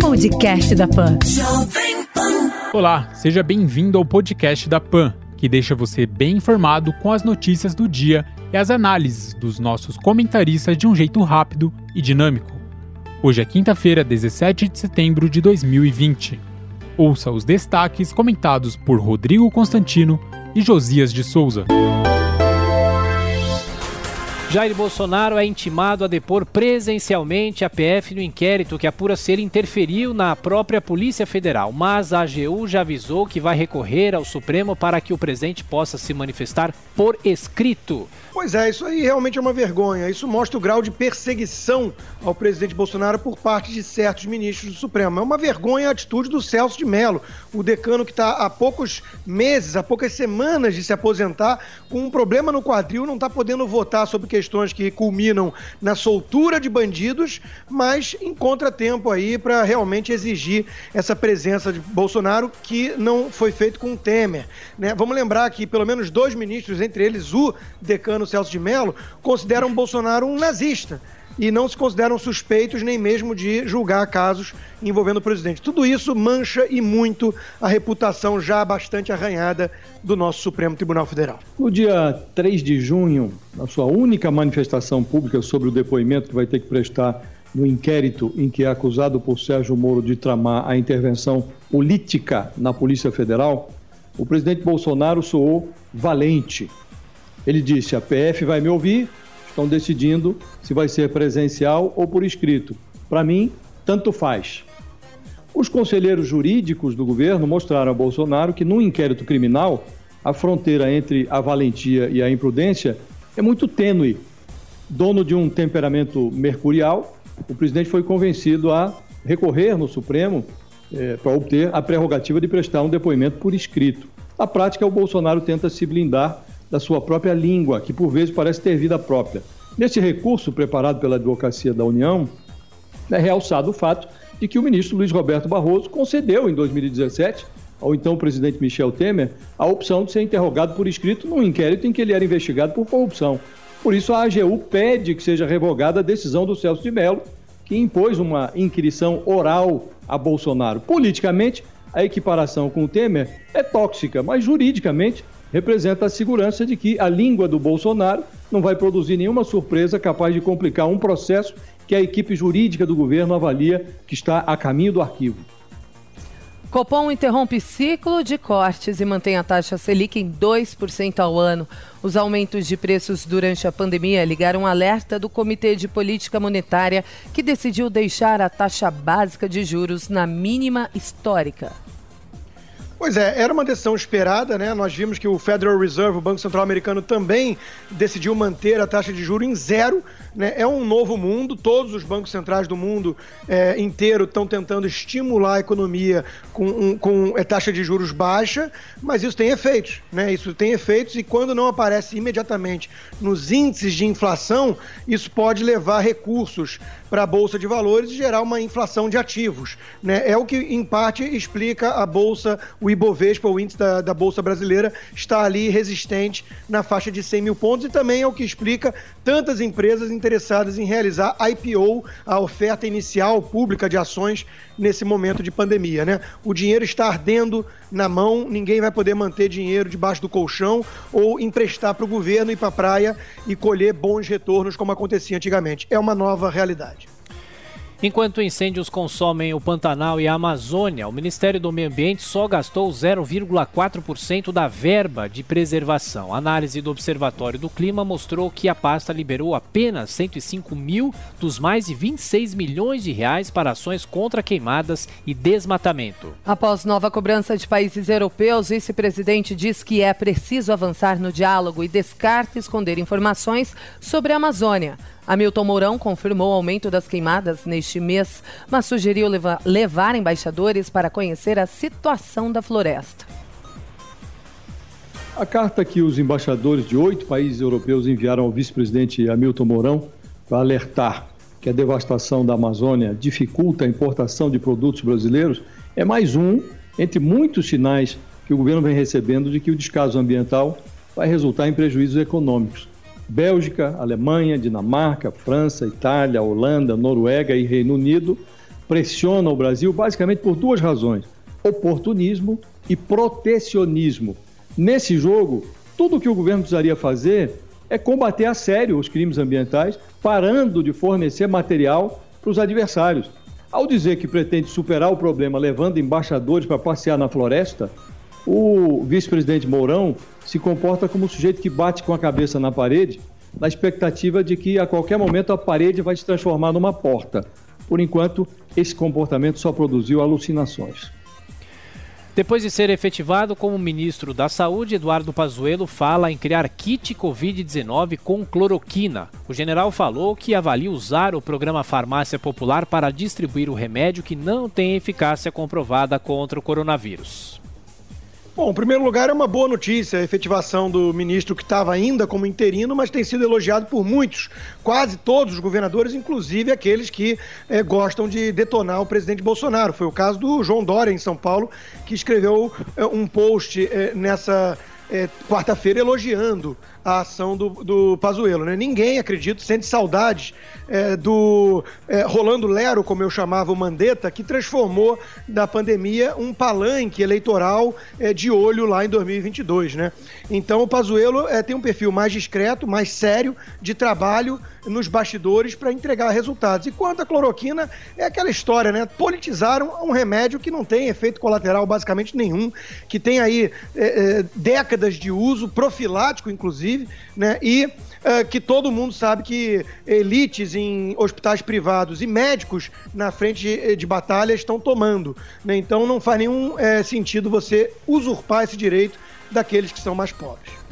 Podcast da Pan. Olá, seja bem-vindo ao podcast da Pan, que deixa você bem informado com as notícias do dia e as análises dos nossos comentaristas de um jeito rápido e dinâmico. Hoje é quinta-feira, 17 de setembro de 2020. Ouça os destaques comentados por Rodrigo Constantino e Josias de Souza. Jair Bolsonaro é intimado a depor presencialmente a PF no inquérito que apura se ele interferiu na própria Polícia Federal, mas a AGU já avisou que vai recorrer ao Supremo para que o presidente possa se manifestar por escrito. Pois é, isso aí realmente é uma vergonha. Isso mostra o grau de perseguição ao presidente Bolsonaro por parte de certos ministros do Supremo. É uma vergonha a atitude do Celso de Mello, o decano que está há poucos meses, há poucas semanas de se aposentar, com um problema no quadril, não está podendo votar sobre questões que culminam na soltura de bandidos, mas encontra tempo aí para realmente exigir essa presença de Bolsonaro que não foi feito com o Temer. Né? Vamos lembrar que pelo menos dois ministros, entre eles o decano Celso de Mello, consideram Bolsonaro um nazista e não se consideram suspeitos nem mesmo de julgar casos envolvendo o presidente. Tudo isso mancha e muito a reputação já bastante arranhada do nosso Supremo Tribunal Federal. No dia 3 de junho, na sua única manifestação pública sobre o depoimento que vai ter que prestar no inquérito em que é acusado por Sérgio Moro de tramar a intervenção política na Polícia Federal, o presidente Bolsonaro soou valente ele disse: a PF vai me ouvir, estão decidindo se vai ser presencial ou por escrito. Para mim, tanto faz. Os conselheiros jurídicos do governo mostraram a Bolsonaro que, num inquérito criminal, a fronteira entre a valentia e a imprudência é muito tênue. Dono de um temperamento mercurial, o presidente foi convencido a recorrer no Supremo eh, para obter a prerrogativa de prestar um depoimento por escrito. Na prática, o Bolsonaro tenta se blindar da sua própria língua, que por vezes parece ter vida própria. Neste recurso preparado pela Advocacia da União, é realçado o fato de que o ministro Luiz Roberto Barroso concedeu em 2017 ao então presidente Michel Temer a opção de ser interrogado por escrito num inquérito em que ele era investigado por corrupção. Por isso, a AGU pede que seja revogada a decisão do Celso de Mello, que impôs uma inquirição oral a Bolsonaro. Politicamente, a equiparação com o Temer é tóxica, mas juridicamente representa a segurança de que a língua do Bolsonaro não vai produzir nenhuma surpresa capaz de complicar um processo que a equipe jurídica do governo avalia que está a caminho do arquivo. Copom interrompe ciclo de cortes e mantém a taxa Selic em 2% ao ano. Os aumentos de preços durante a pandemia ligaram um alerta do Comitê de Política Monetária, que decidiu deixar a taxa básica de juros na mínima histórica. Pois é, era uma decisão esperada, né? Nós vimos que o Federal Reserve, o Banco Central Americano, também decidiu manter a taxa de juro em zero. Né? É um novo mundo, todos os bancos centrais do mundo é, inteiro estão tentando estimular a economia com, um, com é, taxa de juros baixa, mas isso tem efeitos, né? Isso tem efeitos e quando não aparece imediatamente nos índices de inflação, isso pode levar recursos para a Bolsa de Valores e gerar uma inflação de ativos. Né? É o que, em parte, explica a Bolsa, o Ibovespa, o índice da, da Bolsa Brasileira, está ali resistente na faixa de 100 mil pontos e também é o que explica tantas empresas interessadas em realizar IPO, a oferta inicial pública de ações nesse momento de pandemia. Né? O dinheiro está ardendo na mão, ninguém vai poder manter dinheiro debaixo do colchão ou emprestar para o governo ir para a praia e colher bons retornos como acontecia antigamente. É uma nova realidade. Enquanto incêndios consomem o Pantanal e a Amazônia, o Ministério do Meio Ambiente só gastou 0,4% da verba de preservação. A análise do Observatório do Clima mostrou que a pasta liberou apenas 105 mil dos mais de 26 milhões de reais para ações contra queimadas e desmatamento. Após nova cobrança de países europeus, o vice-presidente diz que é preciso avançar no diálogo e descarta esconder informações sobre a Amazônia. Hamilton Mourão confirmou o aumento das queimadas neste mês, mas sugeriu levar, levar embaixadores para conhecer a situação da floresta. A carta que os embaixadores de oito países europeus enviaram ao vice-presidente Hamilton Mourão para alertar que a devastação da Amazônia dificulta a importação de produtos brasileiros é mais um entre muitos sinais que o governo vem recebendo de que o descaso ambiental vai resultar em prejuízos econômicos. Bélgica, Alemanha, Dinamarca, França, Itália, Holanda, Noruega e Reino Unido pressiona o Brasil basicamente por duas razões: oportunismo e protecionismo. Nesse jogo, tudo que o governo precisaria fazer é combater a sério os crimes ambientais, parando de fornecer material para os adversários. Ao dizer que pretende superar o problema levando embaixadores para passear na floresta, o vice-presidente Mourão se comporta como um sujeito que bate com a cabeça na parede, na expectativa de que a qualquer momento a parede vai se transformar numa porta. Por enquanto, esse comportamento só produziu alucinações. Depois de ser efetivado como ministro da Saúde, Eduardo Pazuello fala em criar kit Covid-19 com cloroquina. O general falou que avalia usar o programa Farmácia Popular para distribuir o remédio que não tem eficácia comprovada contra o coronavírus. Bom, em primeiro lugar, é uma boa notícia a efetivação do ministro que estava ainda como interino, mas tem sido elogiado por muitos, quase todos os governadores, inclusive aqueles que é, gostam de detonar o presidente Bolsonaro. Foi o caso do João Dória, em São Paulo, que escreveu é, um post é, nessa quarta-feira elogiando a ação do, do Pazuello. Né? Ninguém, acredito, sente saudades é, do é, Rolando Lero, como eu chamava o Mandetta, que transformou da pandemia um palanque eleitoral é, de olho lá em 2022. Né? Então o Pazuello é, tem um perfil mais discreto, mais sério de trabalho nos bastidores para entregar resultados. E quanto à cloroquina, é aquela história, né? Politizaram um remédio que não tem efeito colateral basicamente nenhum, que tem aí é, é, décadas de uso, profilático inclusive, né? E é, que todo mundo sabe que elites em hospitais privados e médicos na frente de, de batalha estão tomando. Né? Então não faz nenhum é, sentido você usurpar esse direito daqueles que são mais pobres.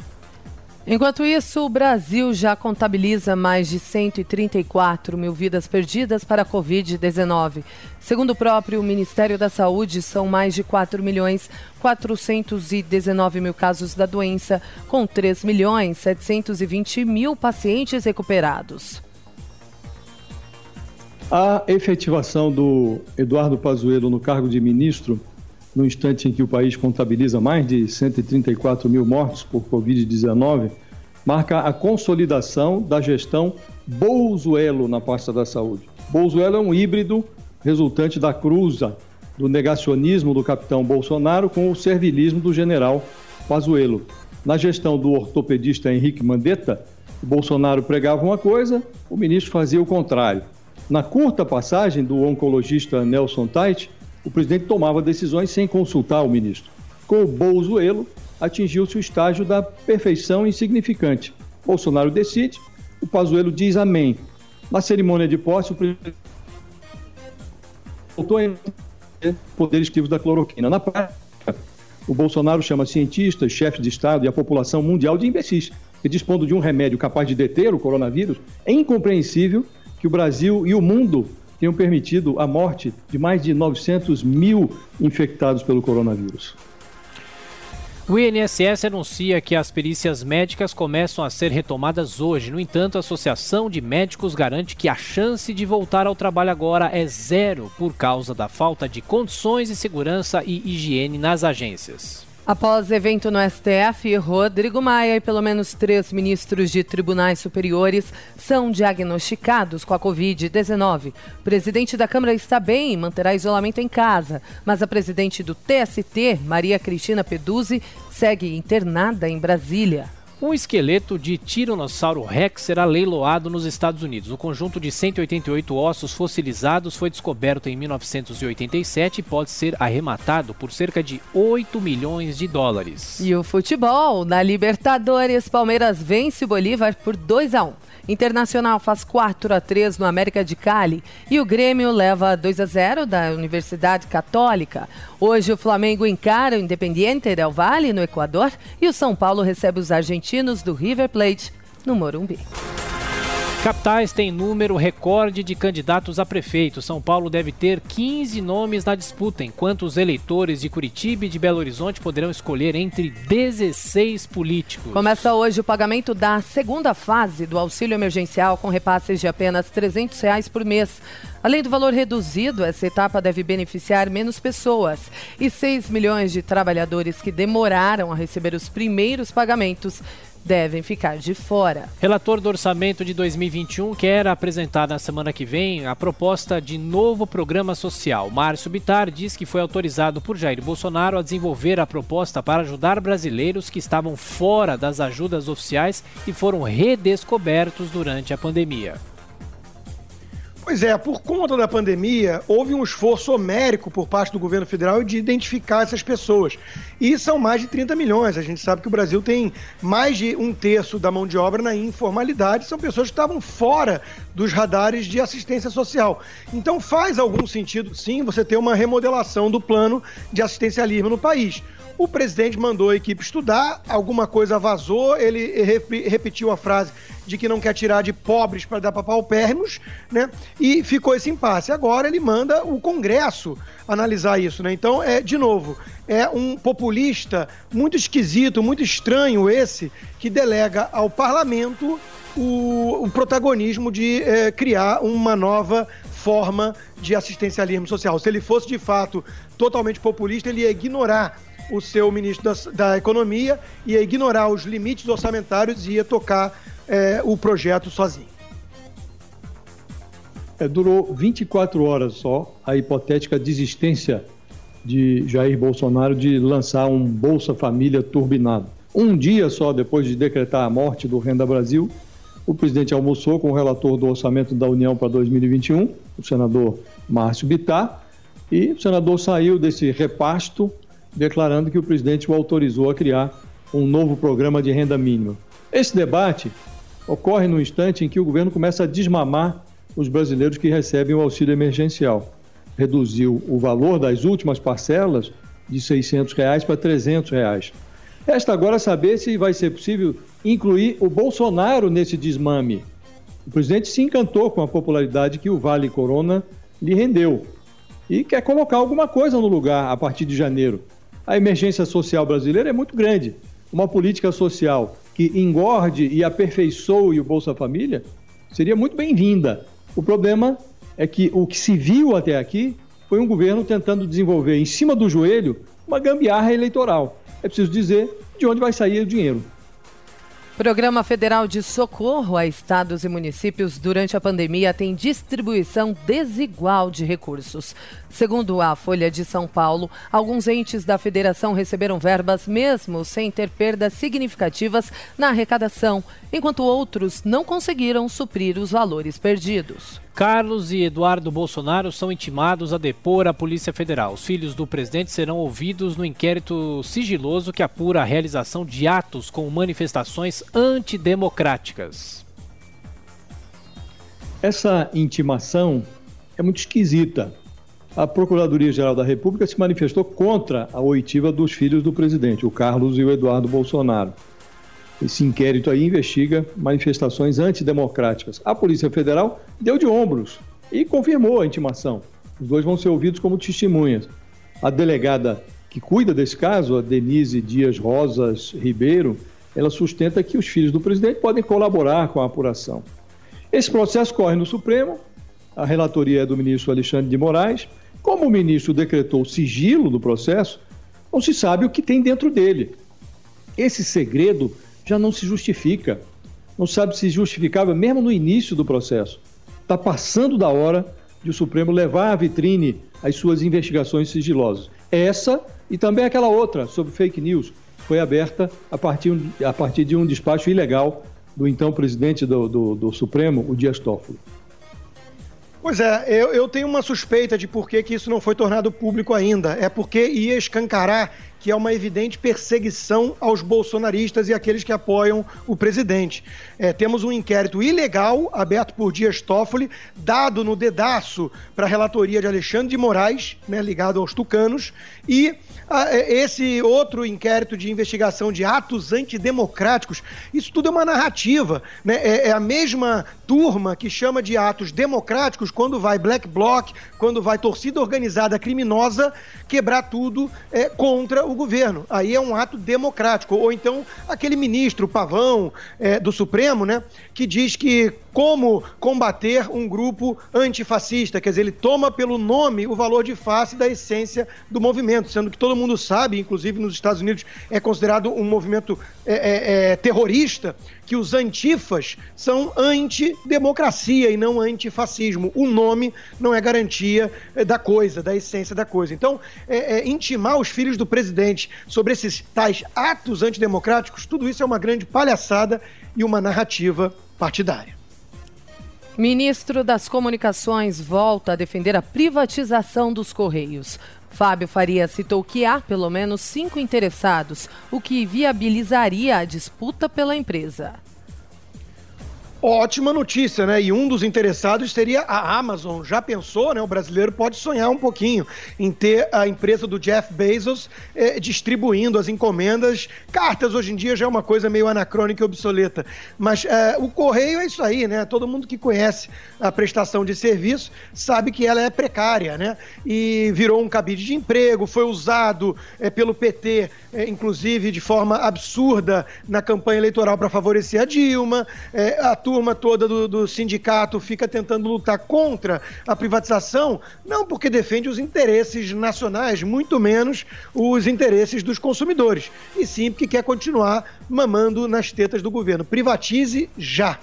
Enquanto isso, o Brasil já contabiliza mais de 134 mil vidas perdidas para a Covid-19. Segundo o próprio Ministério da Saúde, são mais de 4 milhões 419 mil casos da doença, com 3 milhões 720 mil pacientes recuperados. A efetivação do Eduardo Pazuello no cargo de ministro no instante em que o país contabiliza mais de 134 mil mortos por Covid-19, marca a consolidação da gestão Bolzuelo na pasta da saúde. Bolzuelo é um híbrido resultante da cruza do negacionismo do capitão Bolsonaro com o servilismo do general Pazuello. Na gestão do ortopedista Henrique Mandetta, o Bolsonaro pregava uma coisa, o ministro fazia o contrário. Na curta passagem do oncologista Nelson Tait, o presidente tomava decisões sem consultar o ministro. Com o Bolzuelo, atingiu-se o estágio da perfeição insignificante. Bolsonaro decide, o Pazuello diz amém. Na cerimônia de posse, o presidente voltou a poderes ativos da cloroquina. Na prática, o Bolsonaro chama cientistas, chefes de Estado e a população mundial de imbecis. E dispondo de um remédio capaz de deter o coronavírus, é incompreensível que o Brasil e o mundo tenham permitido a morte de mais de 900 mil infectados pelo coronavírus. O INSS anuncia que as perícias médicas começam a ser retomadas hoje. No entanto, a Associação de Médicos garante que a chance de voltar ao trabalho agora é zero por causa da falta de condições de segurança e higiene nas agências. Após evento no STF, Rodrigo Maia e pelo menos três ministros de tribunais superiores são diagnosticados com a Covid-19. O presidente da Câmara está bem e manterá isolamento em casa, mas a presidente do TST, Maria Cristina Peduzzi, segue internada em Brasília. Um esqueleto de Tiranossauro Rex será leiloado nos Estados Unidos. O conjunto de 188 ossos fossilizados foi descoberto em 1987 e pode ser arrematado por cerca de 8 milhões de dólares. E o futebol, na Libertadores, Palmeiras vence o Bolívar por 2 a 1. Internacional faz 4 a 3 no América de Cali e o Grêmio leva 2 a 0 da Universidade Católica. Hoje o Flamengo encara o Independiente del Valle no Equador e o São Paulo recebe os argentinos do River Plate no Morumbi. Capitais têm número recorde de candidatos a prefeito. São Paulo deve ter 15 nomes na disputa, enquanto os eleitores de Curitiba e de Belo Horizonte poderão escolher entre 16 políticos. Começa hoje o pagamento da segunda fase do auxílio emergencial com repasses de apenas 300 reais por mês. Além do valor reduzido, essa etapa deve beneficiar menos pessoas. E 6 milhões de trabalhadores que demoraram a receber os primeiros pagamentos devem ficar de fora. Relator do orçamento de 2021 quer apresentar na semana que vem a proposta de novo programa social. Márcio Bitar diz que foi autorizado por Jair Bolsonaro a desenvolver a proposta para ajudar brasileiros que estavam fora das ajudas oficiais e foram redescobertos durante a pandemia. Pois é, por conta da pandemia, houve um esforço homérico por parte do governo federal de identificar essas pessoas. E são mais de 30 milhões. A gente sabe que o Brasil tem mais de um terço da mão de obra na informalidade, são pessoas que estavam fora dos radares de assistência social. Então faz algum sentido, sim, você ter uma remodelação do plano de assistencialismo no país. O presidente mandou a equipe estudar, alguma coisa vazou, ele repetiu a frase de que não quer tirar de pobres para dar para paupérrimos, né? E ficou esse impasse. Agora ele manda o Congresso analisar isso, né? Então, é de novo, é um populista muito esquisito, muito estranho esse que delega ao parlamento o, o protagonismo de é, criar uma nova forma de assistencialismo social. Se ele fosse de fato totalmente populista, ele ia ignorar o seu ministro da, da Economia, ia ignorar os limites orçamentários e ia tocar é, o projeto sozinho. É, durou 24 horas só a hipotética desistência de Jair Bolsonaro de lançar um Bolsa Família turbinado. Um dia só depois de decretar a morte do Renda Brasil, o presidente almoçou com o relator do orçamento da União para 2021, o senador Márcio Bittar, e o senador saiu desse repasto declarando que o presidente o autorizou a criar um novo programa de renda mínima. Esse debate ocorre no instante em que o governo começa a desmamar os brasileiros que recebem o auxílio emergencial. Reduziu o valor das últimas parcelas de 600 reais para 300 reais. Resta agora saber se vai ser possível incluir o Bolsonaro nesse desmame. O presidente se encantou com a popularidade que o Vale Corona lhe rendeu e quer colocar alguma coisa no lugar a partir de janeiro. A emergência social brasileira é muito grande. Uma política social que engorde e aperfeiçoe o Bolsa Família seria muito bem-vinda. O problema é que o que se viu até aqui foi um governo tentando desenvolver em cima do joelho uma gambiarra eleitoral. É preciso dizer de onde vai sair o dinheiro. Programa Federal de Socorro a estados e municípios durante a pandemia tem distribuição desigual de recursos. Segundo a Folha de São Paulo, alguns entes da federação receberam verbas mesmo sem ter perdas significativas na arrecadação, enquanto outros não conseguiram suprir os valores perdidos. Carlos e Eduardo Bolsonaro são intimados a depor a Polícia Federal. Os filhos do presidente serão ouvidos no inquérito sigiloso que apura a realização de atos com manifestações antidemocráticas. Essa intimação é muito esquisita. A Procuradoria-Geral da República se manifestou contra a oitiva dos filhos do presidente, o Carlos e o Eduardo Bolsonaro. Esse inquérito aí investiga manifestações antidemocráticas. A Polícia Federal deu de ombros e confirmou a intimação. Os dois vão ser ouvidos como testemunhas. A delegada que cuida desse caso, a Denise Dias Rosas Ribeiro, ela sustenta que os filhos do presidente podem colaborar com a apuração. Esse processo corre no Supremo, a relatoria é do ministro Alexandre de Moraes. Como o ministro decretou o sigilo do processo, não se sabe o que tem dentro dele. Esse segredo já não se justifica. Não sabe se justificava mesmo no início do processo. Está passando da hora de o Supremo levar à vitrine as suas investigações sigilosas. Essa e também aquela outra sobre fake news foi aberta a partir, a partir de um despacho ilegal do então presidente do, do, do Supremo, o Dias Toffoli. Pois é, eu, eu, tenho uma suspeita de por que, que isso não foi tornado público ainda. É porque ia escancarar que é uma evidente perseguição aos bolsonaristas e aqueles que apoiam o presidente. É, temos um inquérito ilegal aberto por Dias Toffoli, dado no dedaço para a relatoria de Alexandre de Moraes, né, ligado aos tucanos, e a, é, esse outro inquérito de investigação de atos antidemocráticos, isso tudo é uma narrativa. Né? É, é a mesma turma que chama de atos democráticos quando vai black bloc, quando vai torcida organizada criminosa quebrar tudo é, contra o o governo. Aí é um ato democrático. Ou então aquele ministro, Pavão, é, do Supremo, né, que diz que como combater um grupo antifascista. Quer dizer, ele toma pelo nome o valor de face da essência do movimento, sendo que todo mundo sabe, inclusive nos Estados Unidos, é considerado um movimento é, é, é, terrorista, que os antifas são antidemocracia e não antifascismo. O nome não é garantia é, da coisa, da essência da coisa. Então, é, é, intimar os filhos do presidente sobre esses tais atos antidemocráticos, tudo isso é uma grande palhaçada e uma narrativa partidária. Ministro das Comunicações volta a defender a privatização dos Correios. Fábio Faria citou que há pelo menos cinco interessados, o que viabilizaria a disputa pela empresa. Ótima notícia, né? E um dos interessados seria a Amazon. Já pensou, né? O brasileiro pode sonhar um pouquinho em ter a empresa do Jeff Bezos eh, distribuindo as encomendas. Cartas hoje em dia já é uma coisa meio anacrônica e obsoleta. Mas eh, o correio é isso aí, né? Todo mundo que conhece a prestação de serviço sabe que ela é precária, né? E virou um cabide de emprego, foi usado eh, pelo PT, inclusive de forma absurda na campanha eleitoral para favorecer a Dilma. a turma toda do, do, sindicato fica tentando lutar contra a privatização, não porque defende os interesses nacionais, muito menos os interesses dos consumidores, e sim porque quer continuar mamando nas tetas do governo. Privatize já.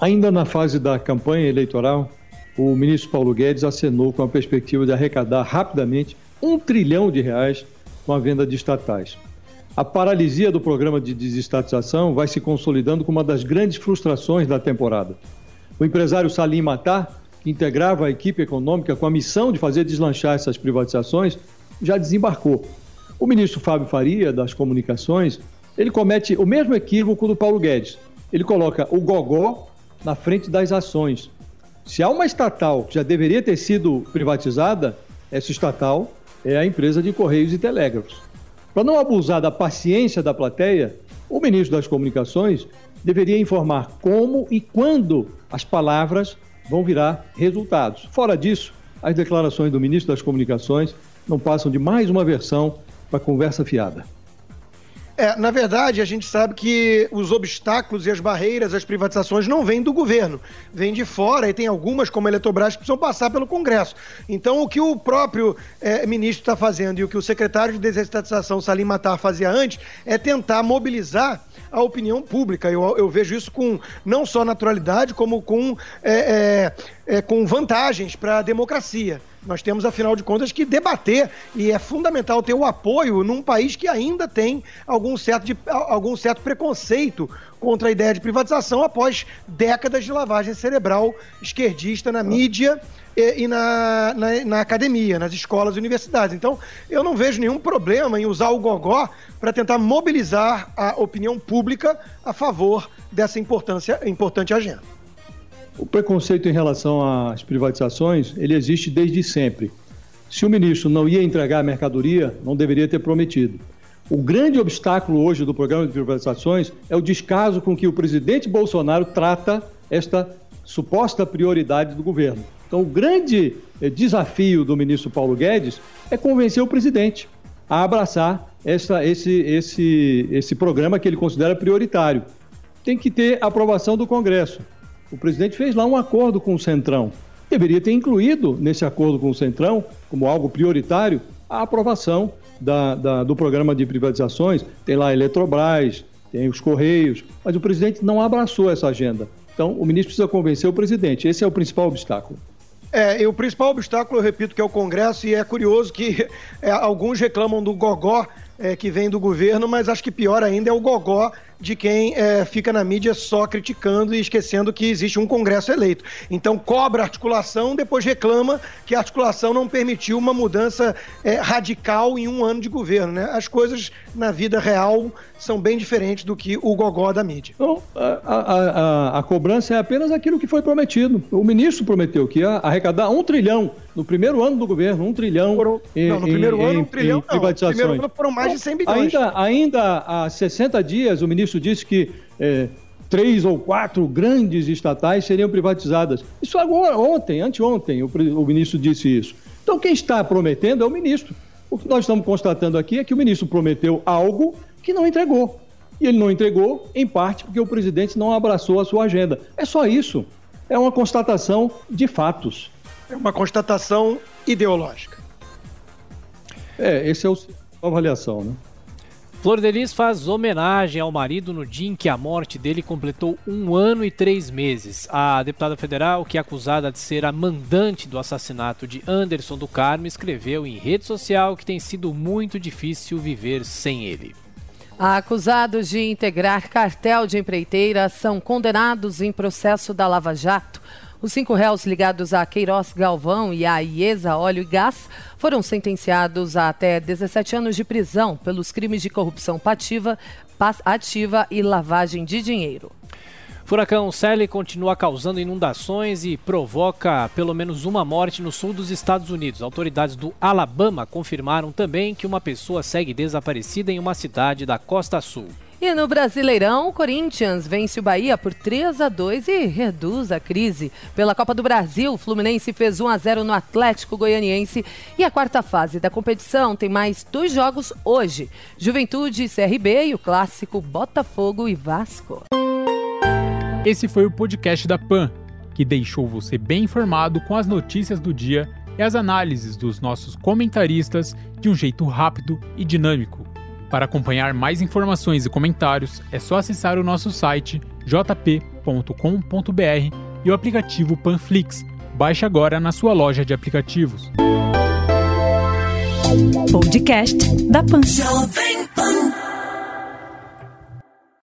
Ainda na fase da campanha eleitoral, o ministro Paulo Guedes acenou com a perspectiva de arrecadar rapidamente um trilhão de reais com a venda de estatais. A paralisia do programa de desestatização vai se consolidando como uma das grandes frustrações da temporada. O empresário Salim Matar, que integrava a equipe econômica com a missão de fazer deslanchar essas privatizações, já desembarcou. O ministro Fábio Faria, das Comunicações, ele comete o mesmo equívoco do Paulo Guedes. Ele coloca o gogó na frente das ações. Se há uma estatal que já deveria ter sido privatizada, essa estatal é a empresa de Correios e Telégrafos. Para não abusar da paciência da plateia, o ministro das Comunicações deveria informar como e quando as palavras vão virar resultados. Fora disso, as declarações do ministro das Comunicações não passam de mais uma versão para conversa fiada. É, na verdade, a gente sabe que os obstáculos e as barreiras às privatizações não vêm do governo, vêm de fora e tem algumas, como a Eletrobras, que precisam passar pelo Congresso. Então, o que o próprio é, ministro está fazendo e o que o secretário de desestatização, Salim Matar, fazia antes é tentar mobilizar a opinião pública. Eu, eu vejo isso com não só naturalidade, como com, é, é, é com vantagens para a democracia. Nós temos, afinal de contas, que debater e é fundamental ter o apoio num país que ainda tem algum certo, de, algum certo preconceito contra a ideia de privatização após décadas de lavagem cerebral esquerdista na mídia e, e na, na, na, academia, nas escolas e universidades. Então, eu não vejo nenhum problema em usar o gogó para tentar mobilizar a opinião pública a favor dessa importância, importante agenda. O preconceito em relação às privatizações, ele existe desde sempre. Se o ministro não ia entregar a mercadoria, não deveria ter prometido. O grande obstáculo hoje do programa de privatizações é o descaso com que o presidente Bolsonaro trata esta suposta prioridade do governo. Então, o grande eh, desafio do ministro Paulo Guedes é convencer o presidente a abraçar essa, esse, esse, esse programa que ele considera prioritário. Tem que ter aprovação do Congresso o presidente fez lá um acordo com o Centrão. Deveria ter incluído nesse acordo com o Centrão, como algo prioritário, a aprovação da, da, do programa de privatizações. Tem lá a Eletrobras, tem os Correios, mas o presidente não abraçou essa agenda. Então, o ministro precisa convencer o presidente. Esse é o principal obstáculo. É, e o principal obstáculo, eu repito, que é o Congresso, e é curioso que é, alguns reclamam do gogó é, que vem do governo, mas acho que pior ainda é o gogó de quem é, fica na mídia só criticando e esquecendo que existe um Congresso eleito. Então cobra articulação, depois reclama que a articulação não permitiu uma mudança é, radical em um ano de governo. Né? As coisas na vida real são bem diferentes do que o gogó da mídia. Então, a, a, a, a cobrança é apenas aquilo que foi prometido. O ministro prometeu que ia arrecadar um trilhão no primeiro ano do governo, um trilhão. Foram, em, não, no primeiro em, ano, um trilhão. Em privatizações. No primeiro ano foram mais de 100 bilhões. Ainda, ainda há 60 dias, o ministro ministro disse que é, três ou quatro grandes estatais seriam privatizadas. Isso agora, ontem, anteontem, o, o ministro disse isso. Então, quem está prometendo é o ministro. O que nós estamos constatando aqui é que o ministro prometeu algo que não entregou. E ele não entregou, em parte porque o presidente não abraçou a sua agenda. É só isso. É uma constatação de fatos. É uma constatação ideológica. É, esse é o a avaliação, né? Flor Delis faz homenagem ao marido no dia em que a morte dele completou um ano e três meses. A deputada federal, que é acusada de ser a mandante do assassinato de Anderson do Carmo, escreveu em rede social que tem sido muito difícil viver sem ele. Acusados de integrar cartel de empreiteira são condenados em processo da Lava Jato. Os cinco réus ligados a Queiroz Galvão e a IESA Óleo e Gás foram sentenciados a até 17 anos de prisão pelos crimes de corrupção pativa, ativa e lavagem de dinheiro. Furacão Sally continua causando inundações e provoca pelo menos uma morte no sul dos Estados Unidos. Autoridades do Alabama confirmaram também que uma pessoa segue desaparecida em uma cidade da costa sul. E no Brasileirão, o Corinthians vence o Bahia por 3 a 2 e reduz a crise. Pela Copa do Brasil, o Fluminense fez 1 a 0 no Atlético Goianiense e a quarta fase da competição tem mais dois jogos hoje: Juventude, CRB e o clássico Botafogo e Vasco. Esse foi o podcast da Pan, que deixou você bem informado com as notícias do dia e as análises dos nossos comentaristas de um jeito rápido e dinâmico. Para acompanhar mais informações e comentários, é só acessar o nosso site jp.com.br e o aplicativo Panflix. Baixe agora na sua loja de aplicativos. Podcast da Pan.